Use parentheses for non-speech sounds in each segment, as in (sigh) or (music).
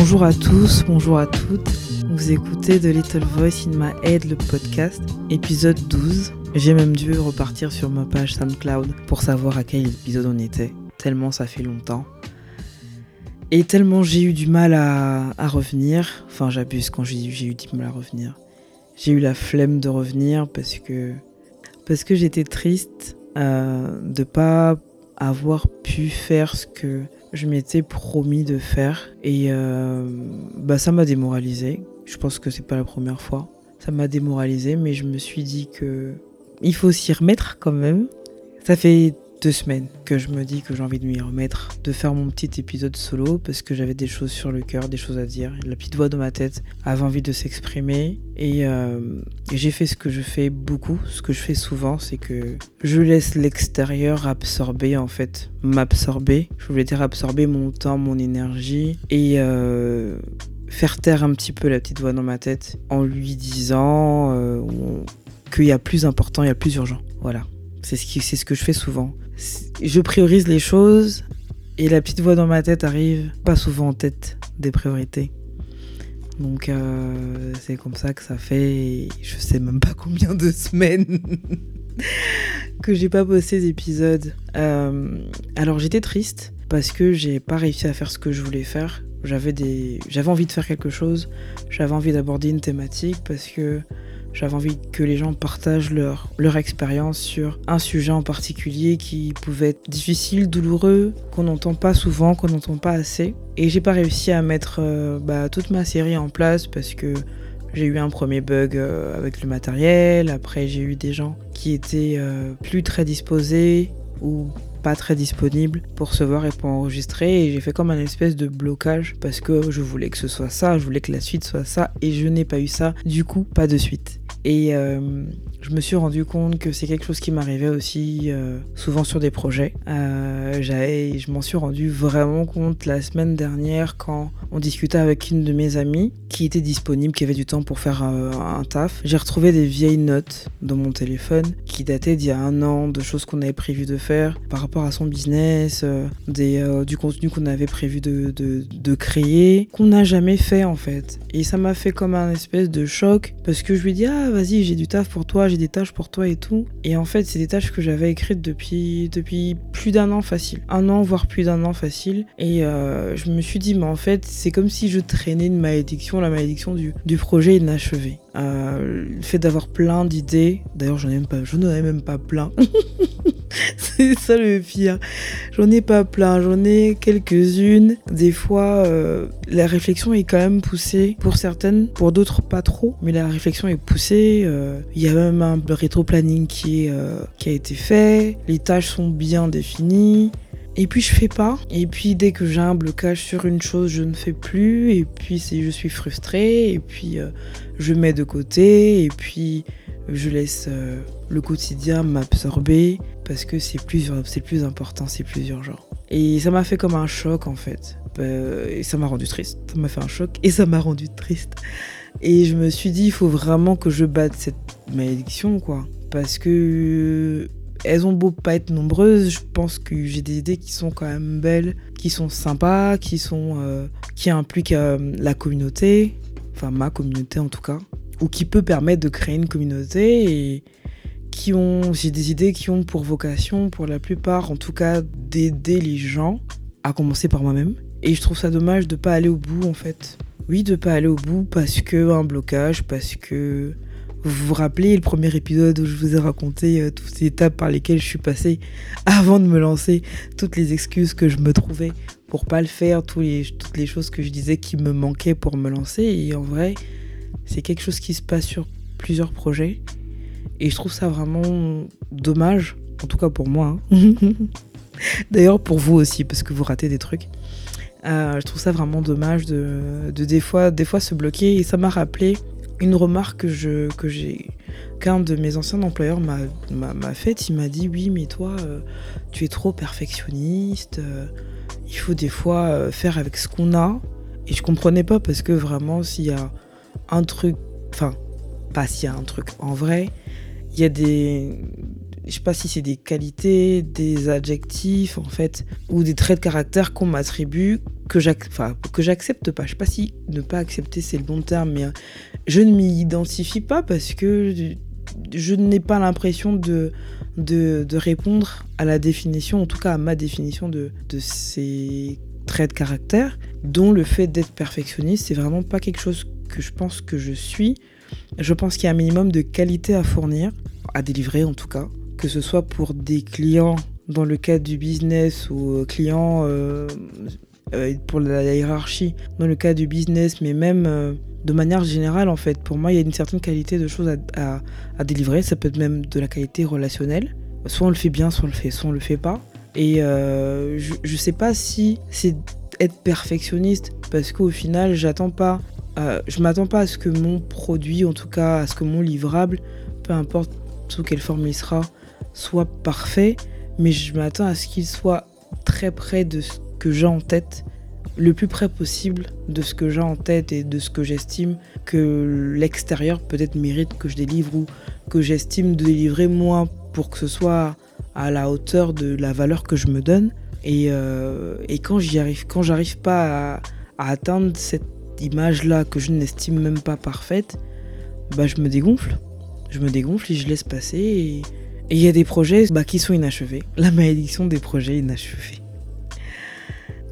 Bonjour à tous, bonjour à toutes. Vous écoutez The Little Voice in My Head, le podcast, épisode 12. J'ai même dû repartir sur ma page SoundCloud pour savoir à quel épisode on était, tellement ça fait longtemps. Et tellement j'ai eu du mal à, revenir, enfin j'abuse quand j'ai eu du mal à revenir. J'ai eu la flemme de revenir parce que, parce que j'étais triste euh, de pas avoir pu faire ce que je m'étais promis de faire et euh, bah ça m'a démoralisé. Je pense que c'est pas la première fois. Ça m'a démoralisé, mais je me suis dit que il faut s'y remettre quand même. Ça fait deux semaines que je me dis que j'ai envie de m'y remettre, de faire mon petit épisode solo parce que j'avais des choses sur le cœur, des choses à dire. La petite voix dans ma tête avait envie de s'exprimer et, euh, j'ai fait ce que je fais beaucoup, ce que je fais souvent, c'est que je laisse l'extérieur absorber en fait, m'absorber. Je voulais dire absorber mon temps, mon énergie et euh, faire taire un petit peu la petite voix dans ma tête en lui disant euh, qu'il y a plus important, il y a plus urgent. Voilà. C'est ce, qui, c'est ce que je fais souvent je priorise les choses et la petite voix dans ma tête arrive pas souvent en tête des priorités. Donc euh, c'est comme ça que ça fait, je sais même pas combien de (laughs) semaines que j'ai pas posté d'épisode. Euh, alors j'étais triste parce que j'ai pas réussi à faire ce que je voulais faire. J'avais des, j'avais envie de faire quelque chose, j'avais envie d'aborder une thématique parce que j'avais envie que les gens partagent leur, expérience sur un sujet en particulier qui pouvait être difficile, douloureux, qu'on n'entend pas souvent, qu'on n'entend pas assez. Et j'ai pas réussi à mettre euh, bah, toute ma série en place parce que j'ai eu un premier bug euh, avec le matériel. Après, j'ai eu des gens qui étaient euh, plus très disposés ou pas très disponible pour se voir et pour enregistrer et j'ai fait comme un espèce de blocage parce que je voulais que ce soit ça, je voulais que la suite soit ça et je n'ai pas eu ça, du coup pas de suite. Et euh, je me suis rendu compte que c'est quelque chose qui m'arrivait aussi euh, souvent sur des projets. Euh, je m'en suis rendu vraiment compte la semaine dernière quand on discutait avec une de mes amies qui était disponible, qui avait du temps pour faire un taf. J'ai retrouvé des vieilles notes dans mon téléphone qui dataient d'il y a un an, de choses qu'on avait prévu de faire par rapport à son business, des, du contenu qu'on avait prévu de, de, de créer, qu'on n'a jamais fait en fait. Et ça m'a fait comme un espèce de choc parce que je lui dis ah vas-y, j'ai du taf pour toi, j'ai des tâches pour toi et tout. Et en fait, c'est des tâches que j'avais écrites depuis, depuis plus d'un an facile. Un an, voire plus d'un an facile. Et euh, je me suis dit, mais en fait, c'est comme si je traînais une malédiction, la malédiction du, du projet inachevé. Euh, le fait d'avoir plein d'idées, d'ailleurs, j'en ai même pas, je n'en ai même pas plein. (laughs) (laughs) c'est ça le pire. J'en ai pas plein, j'en ai quelques-unes. Des fois, euh, la réflexion est quand même poussée pour certaines, pour d'autres pas trop, mais la réflexion est poussée. Euh, il y a même un rétro-planning qui, euh, qui a été fait, les tâches sont bien définies. Et puis je fais pas. Et puis dès que j'ai un blocage sur une chose, je ne fais plus. Et puis je suis frustrée. Et puis je mets de côté. Et puis je laisse le quotidien m'absorber parce que c'est plus, plus important, c'est plus urgent. Et ça m'a fait comme un choc en fait. Euh, et ça m'a rendu triste. Ça m'a fait un choc et ça m'a rendu triste. Et je me suis dit, il faut vraiment que je batte cette malédiction, quoi. Parce que elles ont beau pas être nombreuses, je pense que j'ai des idées qui sont quand même belles, qui sont sympas, qui sont euh, qui impliquent euh, la communauté, enfin ma communauté en tout cas, ou qui peut permettre de créer une communauté et qui ont, j'ai des idées qui ont pour vocation, pour la plupart en tout cas, d'aider les gens, à commencer par moi-même. Et je trouve ça dommage de pas aller au bout en fait. Oui, de pas aller au bout parce que un blocage, parce que vous vous rappelez le premier épisode où je vous ai raconté euh, toutes les étapes par lesquelles je suis passée avant de me lancer, toutes les excuses que je me trouvais pour pas le faire, toutes les choses que je disais qui me manquaient pour me lancer. Et en vrai, c'est quelque chose qui se passe sur plusieurs projets. Et je trouve ça vraiment dommage, en tout cas pour moi. Hein. (laughs) D'ailleurs pour vous aussi, parce que vous ratez des trucs. Euh, je trouve ça vraiment dommage de, des, fois, des fois se bloquer. Et ça m'a rappelé une remarque que, je, que j'ai qu'un de mes anciens employeurs m'a, m'a, faite. Il m'a dit oui, mais toi, euh, tu es trop perfectionniste. Euh, il faut des fois faire avec ce qu'on a. Et je comprenais pas parce que vraiment, s'il y a un truc, enfin, pas s'il y a un truc, en vrai, il y a des. je sais pas si c'est des qualités, des adjectifs en fait, ou des traits de caractère qu'on m'attribue que j'accepte pas. Je sais pas si ne pas accepter c'est le bon terme, mais euh, je ne m'y identifie pas parce que je n'ai pas l'impression de, répondre à la définition, en tout cas à ma définition de, de ces traits de caractère, dont le fait d'être perfectionniste, c'est vraiment pas quelque chose que je pense que je suis. Je pense qu'il y a un minimum de qualité à fournir, à délivrer en tout cas, que ce soit pour des clients dans le cadre du business ou euh, clients euh, euh, pour la hiérarchie dans le cadre du business, mais même de manière générale en fait. Pour moi, il y a une certaine qualité de choses à, à, délivrer. Ça peut être même de la qualité relationnelle. Soit on le fait bien, soit on le fait, soit on le fait pas. Et je, je sais pas si c'est être perfectionniste parce qu'au final, j'attends pas euh, je m'attends pas à ce que mon produit, en tout cas à ce que mon livrable, peu importe sous quelle forme il sera, soit parfait, mais je m'attends à ce qu'il soit très près de ce que j'ai en tête, le plus près possible de ce que j'ai en tête et de ce que j'estime que l'extérieur peut-être mérite que je délivre ou que j'estime de délivrer moi pour que ce soit à la hauteur de la valeur que je me donne. Et, euh, quand j'y arrive, quand j'arrive pas à, à atteindre cette image-là que je n'estime même pas parfaite, bah je me dégonfle. Je me dégonfle et je laisse passer. Et il y a des projets bah, qui sont inachevés. La malédiction des projets inachevés.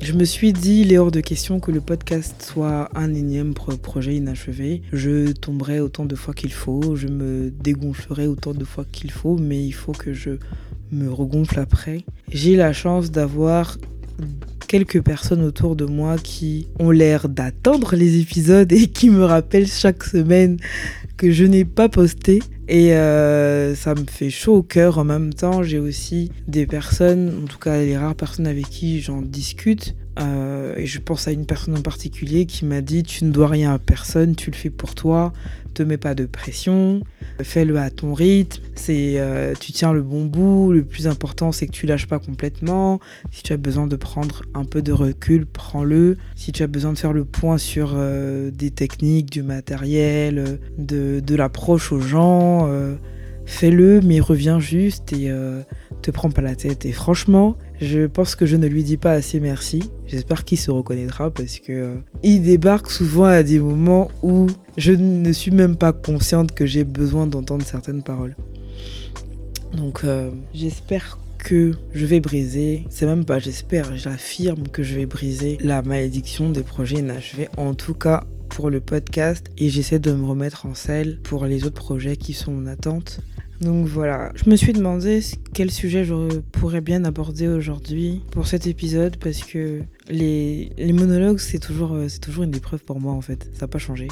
Je me suis dit, il est hors de question que le podcast soit un énième projet inachevé. Je tomberai autant de fois qu'il faut, je me dégonflerai autant de fois qu'il faut, mais il faut que je me regonfle après. J'ai la chance d'avoir quelques personnes autour de moi qui ont l'air d'attendre les épisodes et qui me rappellent chaque semaine que je n'ai pas posté. Et euh, ça me fait chaud au cœur. En même temps, j'ai aussi des personnes, en tout cas les rares personnes avec qui j'en discute, euh, et je pense à une personne en particulier qui m'a dit Tu ne dois rien à personne, tu le fais pour toi, te mets pas de pression, fais-le à ton rythme, c'est, euh, tu tiens le bon bout, le plus important c'est que tu lâches pas complètement. Si tu as besoin de prendre un peu de recul, prends-le. Si tu as besoin de faire le point sur euh, des techniques, du matériel, de, de l'approche aux gens, fais-le, mais reviens juste et te prends pas la tête. Et franchement, je pense que je ne lui dis pas assez merci. J'espère qu'il se reconnaîtra parce que euh, il débarque souvent à des moments où je ne suis même pas consciente que j'ai besoin d'entendre certaines paroles. Donc euh, j'espère que je vais briser, c'est même pas j'espère, j'affirme que je vais briser la malédiction des projets inachevés, en tout cas pour le podcast, et j'essaie de me remettre en selle pour les autres projets qui sont en attente. Donc voilà, je me suis demandé quel sujet je pourrais bien aborder aujourd'hui pour cet épisode parce que les, monologues c'est toujours, euh, toujours une épreuve pour moi en fait, ça n'a pas changé.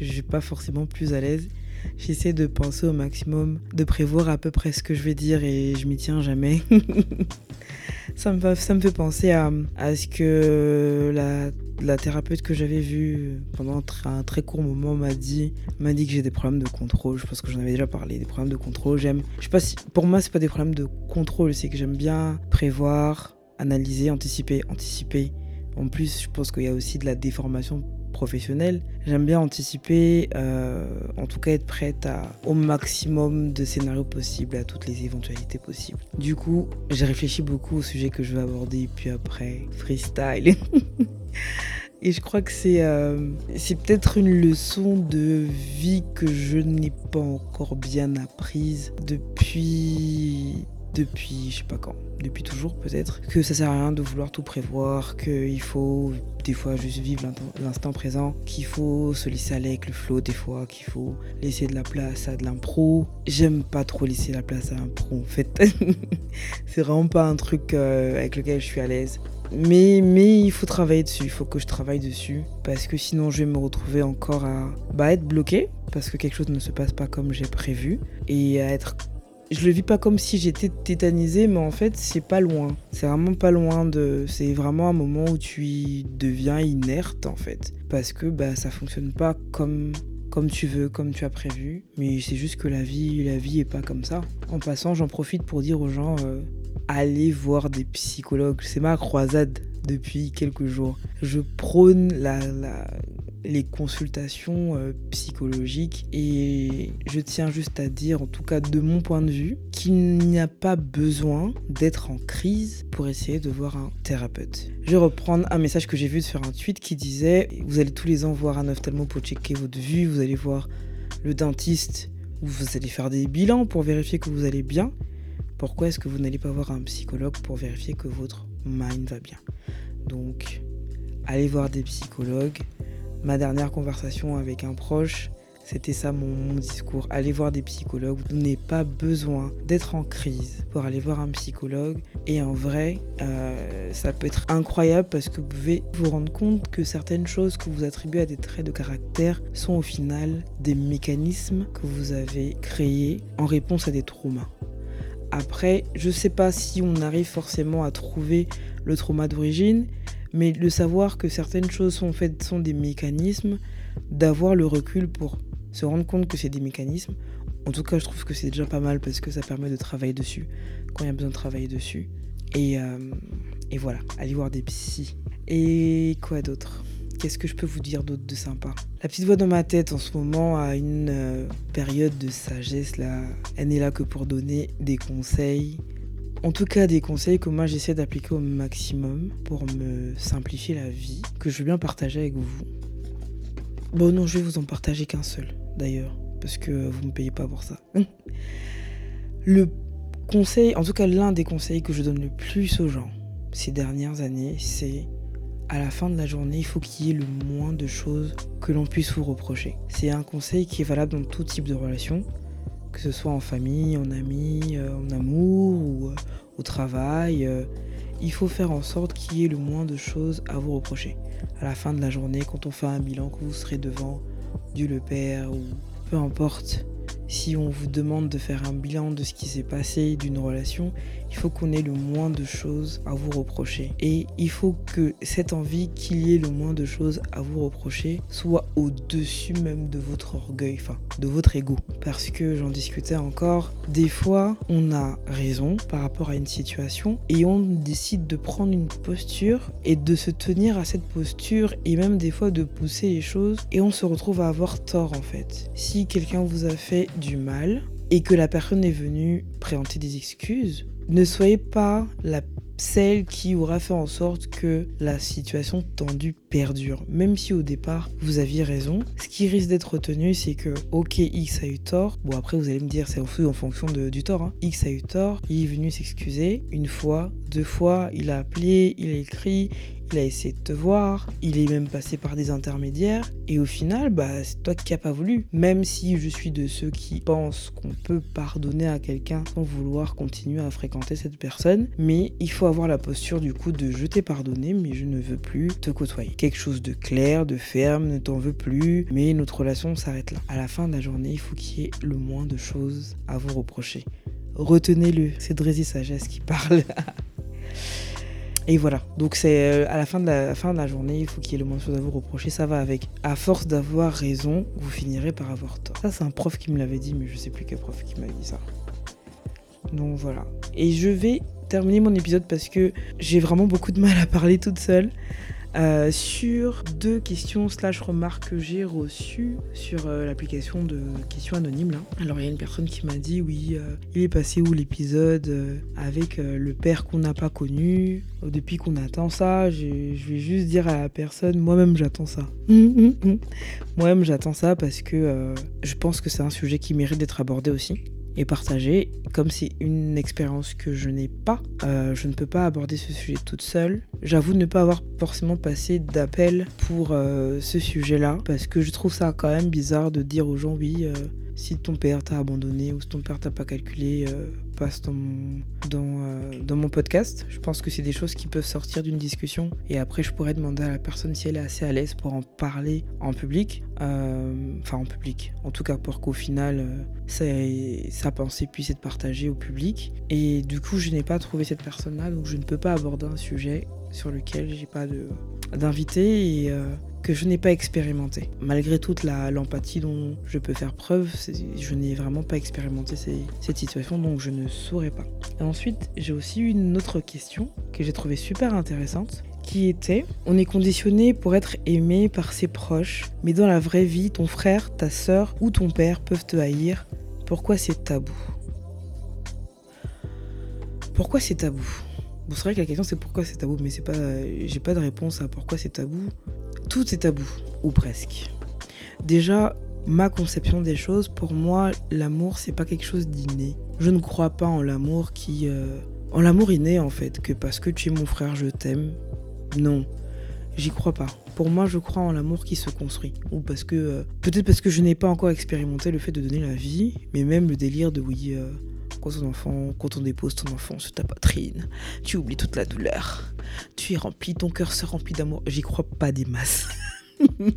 Je suis pas forcément plus à l'aise. J'essaie de penser au maximum, de prévoir à peu près ce que je vais dire et je m'y tiens jamais. (laughs) ça, me, ça me fait penser à, à ce que la la thérapeute que j'avais vue pendant un très court moment m'a dit, m'a dit que j'ai des problèmes de contrôle. Je pense que j'en avais déjà parlé, des problèmes de contrôle. J'aime, je sais pas si, pour moi c'est pas des problèmes de contrôle, c'est que j'aime bien prévoir, analyser, anticiper, anticiper. En plus, je pense qu'il y a aussi de la déformation professionnelle. J'aime bien anticiper, euh, en tout cas être prête au maximum de scénarios possibles, à toutes les éventualités possibles. Du coup, j'ai réfléchi beaucoup au sujet que je vais aborder, puis après, freestyle. (laughs) Et je crois que c'est euh, c'est peut-être une leçon de vie que je n'ai pas encore bien apprise depuis depuis je sais pas quand, depuis toujours peut-être, que ça sert à rien de vouloir tout prévoir, qu'il faut des fois juste vivre l'instant présent, qu'il faut se laisser aller avec le flow des fois, qu'il faut laisser de la place à de l'impro. J'aime pas trop laisser la place à l'impro en fait. (laughs) c'est vraiment pas un truc euh, avec lequel je suis à l'aise. Mais, mais il faut travailler dessus, il faut que je travaille dessus. Parce que sinon, je vais me retrouver encore à bah, être bloqué. Parce que quelque chose ne se passe pas comme j'ai prévu. Et à être. Je le vis pas comme si j'étais tétanisé, mais en fait, c'est pas loin. C'est vraiment pas loin de. C'est vraiment un moment où tu deviens inerte, en fait. Parce que bah, ça fonctionne pas comme comme tu veux, comme tu as prévu. Mais c'est juste que la vie, la vie est pas comme ça. En passant, j'en profite pour dire aux gens, euh, aller voir des psychologues. C'est ma croisade. Depuis quelques jours. Je prône les consultations euh, psychologiques et je tiens juste à dire, en tout cas de mon point de vue, qu'il n'y a pas besoin d'être en crise pour essayer de voir un thérapeute. Je vais reprendre un message que j'ai vu sur un tweet qui disait Vous allez tous les ans voir un ophtalmo pour checker votre vue, vous allez voir le dentiste ou vous allez faire des bilans pour vérifier que vous allez bien. Pourquoi est-ce que vous n'allez pas voir un psychologue pour vérifier que votre mind va bien Donc, allez voir des psychologues, ma dernière conversation avec un proche, c'était ça mon, discours. Allez voir des psychologues. Vous n'avez pas besoin d'être en crise pour aller voir un psychologue. Et en vrai, euh, ça peut être incroyable parce que vous pouvez vous rendre compte que certaines choses que vous attribuez à des traits de caractère sont au final des mécanismes que vous avez créés en réponse à des traumas. Après, je ne sais pas si on arrive forcément à trouver le trauma d'origine, mais le savoir que certaines choses sont faites sont des mécanismes, d'avoir le recul pour se rendre compte que c'est des mécanismes. En tout cas, je trouve que c'est déjà pas mal parce que ça permet de travailler dessus quand il y a besoin de travailler dessus. Et, euh, et voilà, allez voir des psys. Et quoi d'autre? Qu'est-ce que je peux vous dire d'autre de sympa? La petite voix dans ma tête en ce moment a une euh, période de sagesse là. Elle n'est là que pour donner des conseils, en tout cas, des conseils que moi j'essaie d'appliquer au maximum pour me simplifier la vie, que je veux bien partager avec vous. Bon, non, je vais vous en partager qu'un seul, d'ailleurs, parce que vous ne me payez pas pour ça. (laughs) le conseil, en tout cas, l'un des conseils que je donne le plus aux gens ces dernières années, c'est à la fin de la journée, il faut qu'il y ait le moins de choses que l'on puisse vous reprocher. C'est un conseil qui est valable dans tout type de relation, que ce soit en famille, en amis, euh, en amour ou euh, au travail. Euh, il faut faire en sorte qu'il y ait le moins de choses à vous reprocher. À la fin de la journée, quand on fait un bilan, que vous serez devant Dieu le Père ou peu importe si on vous demande de faire un bilan de ce qui s'est passé d'une relation, il faut qu'on ait le moins de choses à vous reprocher. Et il faut que cette envie qu'il y ait le moins de choses à vous reprocher soit au-dessus même de votre orgueil, enfin de votre ego. Parce que j'en discutais encore, des fois on a raison par rapport à une situation et on décide de prendre une posture et de se tenir à cette posture et même des fois de pousser les choses et on se retrouve à avoir tort en fait. Si quelqu'un vous a fait du mal et que la personne est venue présenter des excuses, ne soyez pas la celle qui aura fait en sorte que la situation tendue perdure. Même si au départ vous aviez raison, ce qui risque d'être retenu, c'est que ok X a eu tort. Bon après vous allez me dire c'est en fonction du tort. Hein. X a eu tort, il est venu s'excuser une fois, deux fois, il a appelé, il a écrit, il a essayé de te voir, il est même passé par des intermédiaires, et au final, bah, c'est toi qui n'as pas voulu. Même si je suis de ceux qui pensent qu'on peut pardonner à quelqu'un sans vouloir continuer à fréquenter cette personne, mais il faut avoir la posture du coup de je t'ai pardonné, mais je ne veux plus te côtoyer. Quelque chose de clair, de ferme, ne t'en veux plus, mais notre relation s'arrête là. À la fin de la journée, il faut qu'il y ait le moins de choses à vous reprocher. Retenez-le, c'est Drézy Sagesse qui parle. (laughs) Et voilà, donc c'est euh, à la fin, de la, fin de la journée, il faut qu'il y ait le moins de choses à vous reprocher, ça va avec. À force d'avoir raison, vous finirez par avoir tort. Ça, c'est un prof qui me l'avait dit, mais je sais plus quel prof qui m'avait dit ça. Donc voilà. Et je vais terminer mon épisode parce que j'ai vraiment beaucoup de mal à parler toute seule. Euh, sur deux questions slash remarques que j'ai reçues sur euh, l'application de questions anonymes. Là. Alors il y a une personne qui m'a dit oui, euh, il est passé où l'épisode avec le père qu'on n'a pas connu Depuis qu'on attend ça, je vais juste dire à la personne, moi-même j'attends ça. (laughs) moi-même j'attends ça parce que je pense que c'est un sujet qui mérite d'être abordé aussi et partager. Comme c'est une expérience que je n'ai pas, euh, je ne peux pas aborder ce sujet toute seule. J'avoue ne pas avoir forcément passé d'appel pour euh, ce sujet-là, parce que je trouve ça quand même bizarre de dire aux gens oui, euh, si ton père t'a abandonné ou si ton père t'a pas calculé, passe dans mon, podcast. Je pense que c'est des choses qui peuvent sortir d'une discussion et après je pourrais demander à la personne si elle est assez à l'aise pour en parler en public. Enfin en public. En tout cas pour qu'au final sa pensée puisse être partagée au public. Et du coup, je n'ai pas trouvé cette personne-là, donc je ne peux pas aborder un sujet sur lequel j'ai pas d'invité et euh, que je n'ai pas expérimenté. Malgré toute l'empathie dont je peux faire preuve, je n'ai vraiment pas expérimenté cette situation, donc je ne saurais pas. Ensuite, j'ai aussi eu une autre question que j'ai trouvée super intéressante qui était On est conditionné pour être aimé par ses proches, mais dans la vraie vie, ton frère, ta sœur ou ton père peuvent te haïr. Pourquoi c'est tabou? Pourquoi c'est tabou? Bon, c'est vrai que la question c'est pourquoi c'est tabou, mais c'est pas, j'ai pas de réponse à pourquoi c'est tabou. Tout est tabou, ou presque. Déjà, ma conception des choses, pour moi, l'amour c'est pas quelque chose d'inné. Je ne crois pas en l'amour qui, euh, en l'amour inné en fait, que parce que tu es mon frère, je t'aime. Non, j'y crois pas. Pour moi, je crois en l'amour qui se construit. Ou parce que, euh, peut-être parce que je n'ai pas encore expérimenté le fait de donner la vie, mais même le délire de oui. Euh, quand ton enfant, quand on dépose ton enfant sur ta poitrine, tu oublies toute la douleur. Tu es rempli, ton cœur se remplit d'amour. J'y crois pas des masses. (laughs)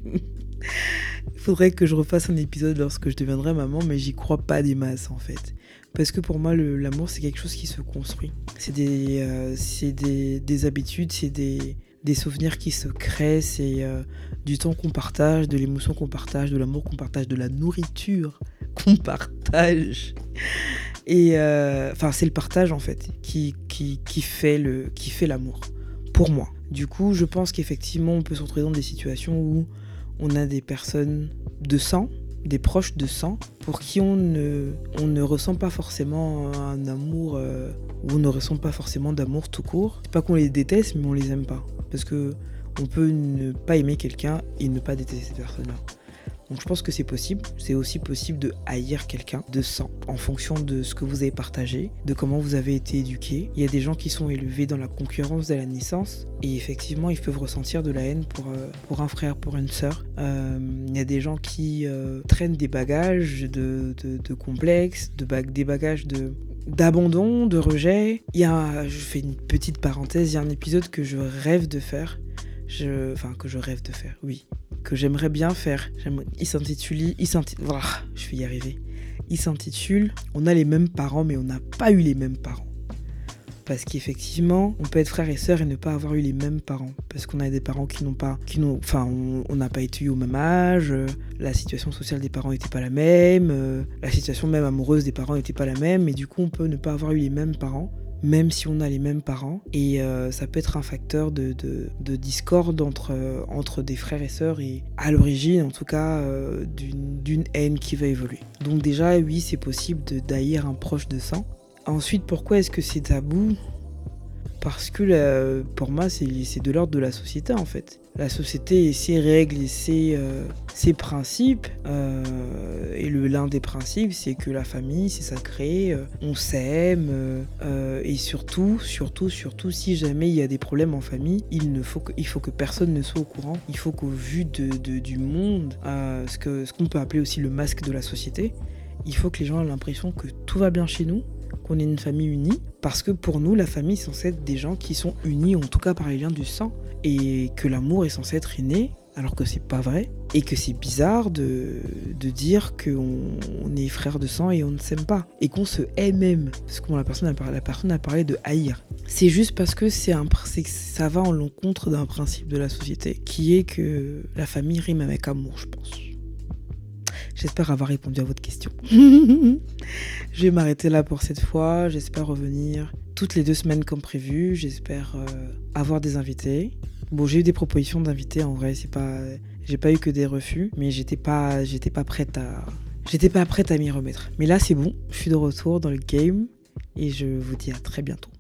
Il faudrait que je refasse un épisode lorsque je deviendrai maman, mais j'y crois pas des masses en fait. Parce que pour moi, l'amour, c'est quelque chose qui se construit. C'est des, euh, des, des, habitudes, c'est des, des, souvenirs qui se créent, c'est euh, du temps qu'on partage, de l'émotion qu'on partage, de l'amour qu'on partage, de la nourriture (laughs) qu'on partage. Et euh, enfin, c'est le partage en fait qui, qui, qui fait le qui fait l'amour pour moi. Du coup, je pense qu'effectivement, on peut se retrouver dans des situations où on a des personnes de sang, des proches de sang, pour qui on ne, ressent pas forcément un amour, euh, ou on ne ressent pas forcément d'amour tout court. C'est pas qu'on les déteste, mais on les aime pas. Parce que on peut ne pas aimer quelqu'un et ne pas détester cette personne-là. Donc je pense que c'est possible. C'est aussi possible de haïr quelqu'un de sang en fonction de ce que vous avez partagé, de comment vous avez été éduqué. Il y a des gens qui sont élevés dans la concurrence de la naissance et effectivement ils peuvent ressentir de la haine pour, euh, pour un frère, pour une sœur. Euh, il y a des gens qui euh, traînent des bagages de, de, complexes, de des bagages de, d'abandon, de rejet. Il y a, je fais une petite parenthèse, il y a un épisode que je rêve de faire. Je, enfin, que je rêve de faire, oui que j'aimerais bien faire. Il s'intitule, s'intitule, je vais y arriver. Il s'intitule On a les mêmes parents, mais on n'a pas eu les mêmes parents. Parce qu'effectivement, on peut être frère et sœur et ne pas avoir eu les mêmes parents. Parce qu'on a des parents qui n'ont pas, qui n'ont, enfin, on n'a pas été au même âge. Euh, la situation sociale des parents n'était pas la même. Euh, la situation même amoureuse des parents n'était pas la même. Et du coup, on peut ne pas avoir eu les mêmes parents même si on a les mêmes parents. Et euh, ça peut être un facteur de, discorde entre, euh, entre des frères et sœurs et à l'origine, en tout cas, euh, d'une haine qui va évoluer. Donc déjà, oui, c'est possible de d'haïr un proche de sang. Ensuite, pourquoi est-ce que c'est tabou? Parce que pour moi, c'est de l'ordre de la société en fait la société et ses règles et ses, euh, principes. Euh, et l'un des principes, c'est que la famille, c'est sacré, euh, on s'aime. et surtout, surtout, surtout, si jamais il y a des problèmes en famille, il, ne faut, que, il faut que personne ne soit au courant. Il faut qu'au vu de, du monde, ce ce qu'on peut appeler aussi le masque de la société, il faut que les gens aient l'impression que tout va bien chez nous, qu'on est une famille unie, parce que pour nous, la famille, c'est censé être des gens qui sont unis, en tout cas par les liens du sang et que l'amour est censé être inné, alors que c'est pas vrai, et que c'est bizarre de, de dire qu'on on est frère de sang et on ne s'aime pas, et qu'on se hait même, parce que la, personne a parlé, de haïr. C'est juste parce que c'est un, ça va en l'encontre d'un principe de la société, qui est que la famille rime avec amour, je pense. J'espère avoir répondu à votre question. (laughs) je vais m'arrêter là pour cette fois. J'espère revenir toutes les deux semaines comme prévu. J'espère euh, avoir des invités. Bon, j'ai eu des propositions d'invités en vrai, c'est pas j'ai pas eu que des refus, mais j'étais pas j'étais pas prête à j'étais pas prête à m'y remettre. Mais là, c'est bon, je suis de retour dans le game et je vous dis à très bientôt.